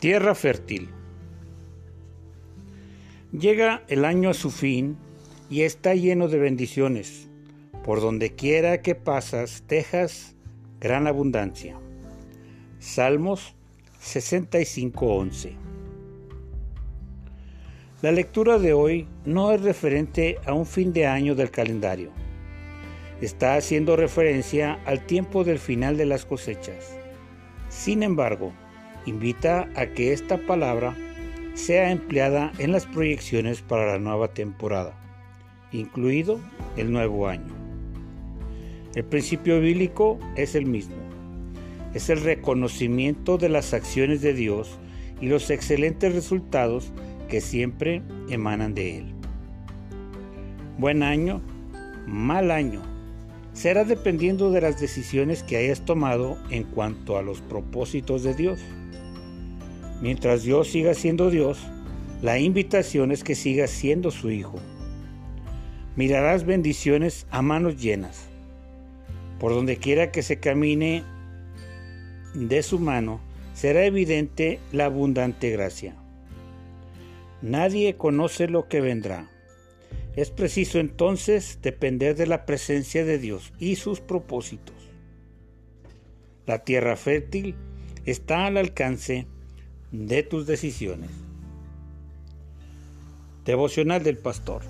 Tierra fértil. Llega el año a su fin y está lleno de bendiciones. Por donde quiera que pasas, dejas gran abundancia. Salmos 65:11. La lectura de hoy no es referente a un fin de año del calendario. Está haciendo referencia al tiempo del final de las cosechas. Sin embargo, invita a que esta palabra sea empleada en las proyecciones para la nueva temporada, incluido el nuevo año. El principio bíblico es el mismo. Es el reconocimiento de las acciones de Dios y los excelentes resultados que siempre emanan de Él. Buen año, mal año, será dependiendo de las decisiones que hayas tomado en cuanto a los propósitos de Dios. Mientras Dios siga siendo Dios, la invitación es que sigas siendo su Hijo. Mirarás bendiciones a manos llenas. Por donde quiera que se camine de su mano, será evidente la abundante gracia. Nadie conoce lo que vendrá. Es preciso entonces depender de la presencia de Dios y sus propósitos. La tierra fértil está al alcance de tus decisiones. Devocional del Pastor.